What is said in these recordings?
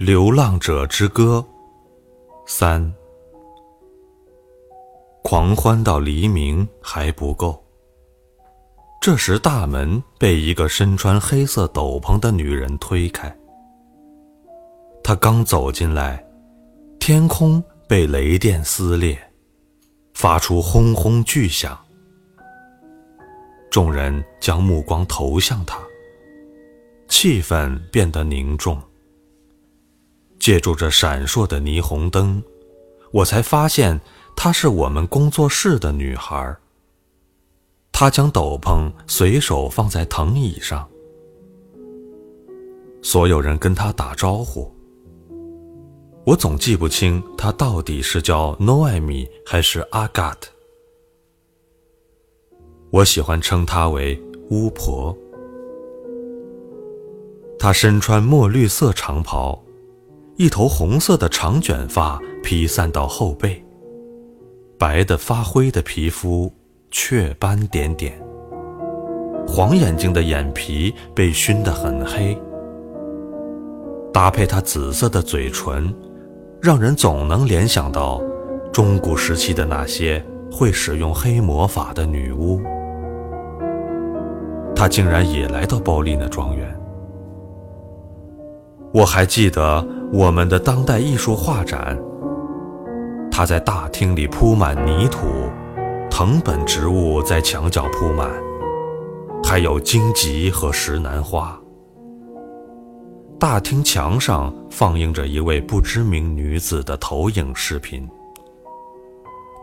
流浪者之歌三。狂欢到黎明还不够。这时，大门被一个身穿黑色斗篷的女人推开。她刚走进来，天空被雷电撕裂，发出轰轰巨响。众人将目光投向她，气氛变得凝重。借助着闪烁的霓虹灯，我才发现。她是我们工作室的女孩。她将斗篷随手放在藤椅上，所有人跟她打招呼。我总记不清她到底是叫 Noemi 还是 Agat。我喜欢称她为巫婆。她身穿墨绿色长袍，一头红色的长卷发披散到后背。白的发灰的皮肤，雀斑点点。黄眼睛的眼皮被熏得很黑，搭配她紫色的嘴唇，让人总能联想到中古时期的那些会使用黑魔法的女巫。她竟然也来到鲍丽娜庄园。我还记得我们的当代艺术画展。他在大厅里铺满泥土，藤本植物在墙角铺满，还有荆棘和石楠花。大厅墙上放映着一位不知名女子的投影视频，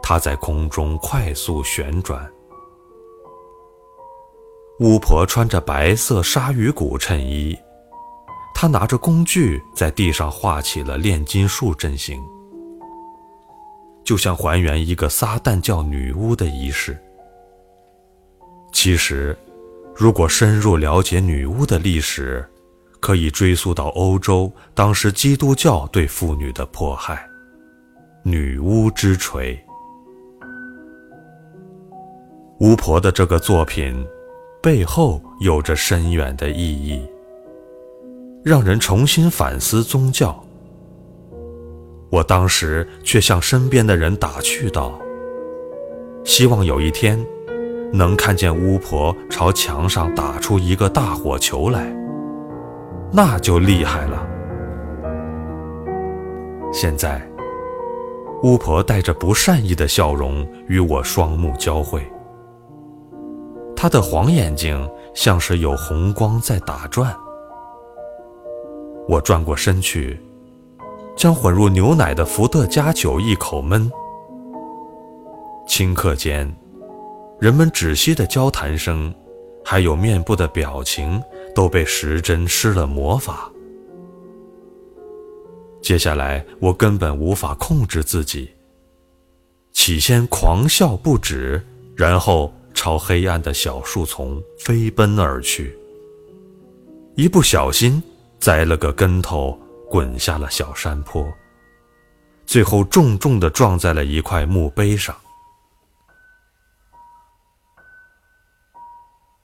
她在空中快速旋转。巫婆穿着白色鲨鱼骨衬衣，他拿着工具在地上画起了炼金术阵型。就像还原一个撒旦教女巫的仪式。其实，如果深入了解女巫的历史，可以追溯到欧洲当时基督教对妇女的迫害。女巫之锤，巫婆的这个作品背后有着深远的意义，让人重新反思宗教。我当时却向身边的人打趣道：“希望有一天，能看见巫婆朝墙上打出一个大火球来，那就厉害了。”现在，巫婆带着不善意的笑容与我双目交汇，她的黄眼睛像是有红光在打转。我转过身去。将混入牛奶的伏特加酒一口闷。顷刻间，人们窒息的交谈声，还有面部的表情，都被时针施了魔法。接下来，我根本无法控制自己。起先狂笑不止，然后朝黑暗的小树丛飞奔而去。一不小心，栽了个跟头。滚下了小山坡，最后重重的撞在了一块墓碑上。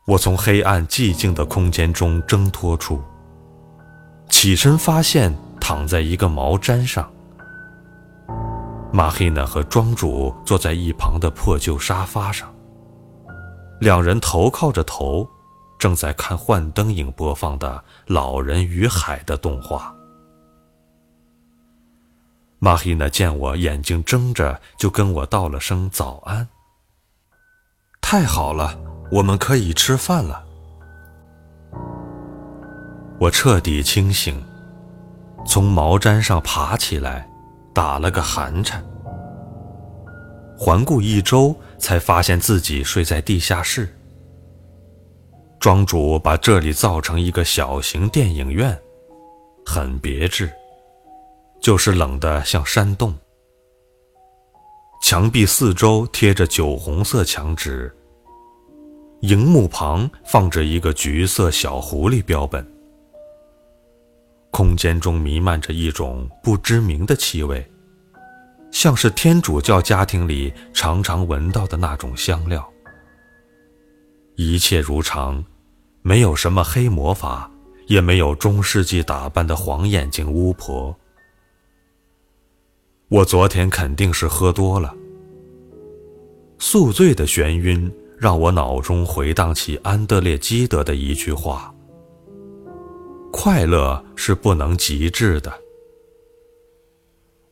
我从黑暗寂静的空间中挣脱出，起身发现躺在一个毛毡上，马黑娜和庄主坐在一旁的破旧沙发上，两人头靠着头，正在看幻灯影播放的《老人与海》的动画。马希娜见我眼睛睁着，就跟我道了声早安。太好了，我们可以吃饭了。我彻底清醒，从毛毡上爬起来，打了个寒颤。环顾一周，才发现自己睡在地下室。庄主把这里造成一个小型电影院，很别致。就是冷得像山洞。墙壁四周贴着酒红色墙纸，荧幕旁放着一个橘色小狐狸标本。空间中弥漫着一种不知名的气味，像是天主教家庭里常常闻到的那种香料。一切如常，没有什么黑魔法，也没有中世纪打扮的黄眼睛巫婆。我昨天肯定是喝多了，宿醉的眩晕让我脑中回荡起安德烈基德的一句话：“快乐是不能极致的。”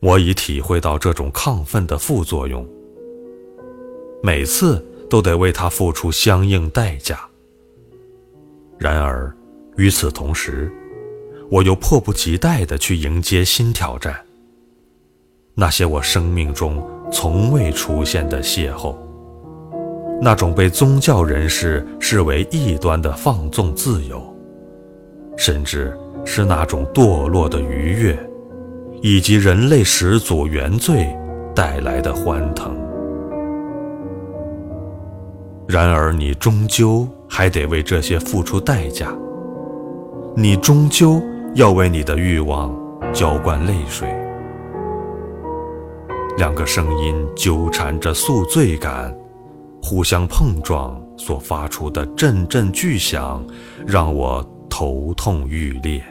我已体会到这种亢奋的副作用，每次都得为它付出相应代价。然而，与此同时，我又迫不及待地去迎接新挑战。那些我生命中从未出现的邂逅，那种被宗教人士视为异端的放纵自由，甚至是那种堕落的愉悦，以及人类始祖原罪带来的欢腾。然而，你终究还得为这些付出代价。你终究要为你的欲望浇灌泪水。两个声音纠缠着宿醉感，互相碰撞所发出的阵阵巨响，让我头痛欲裂。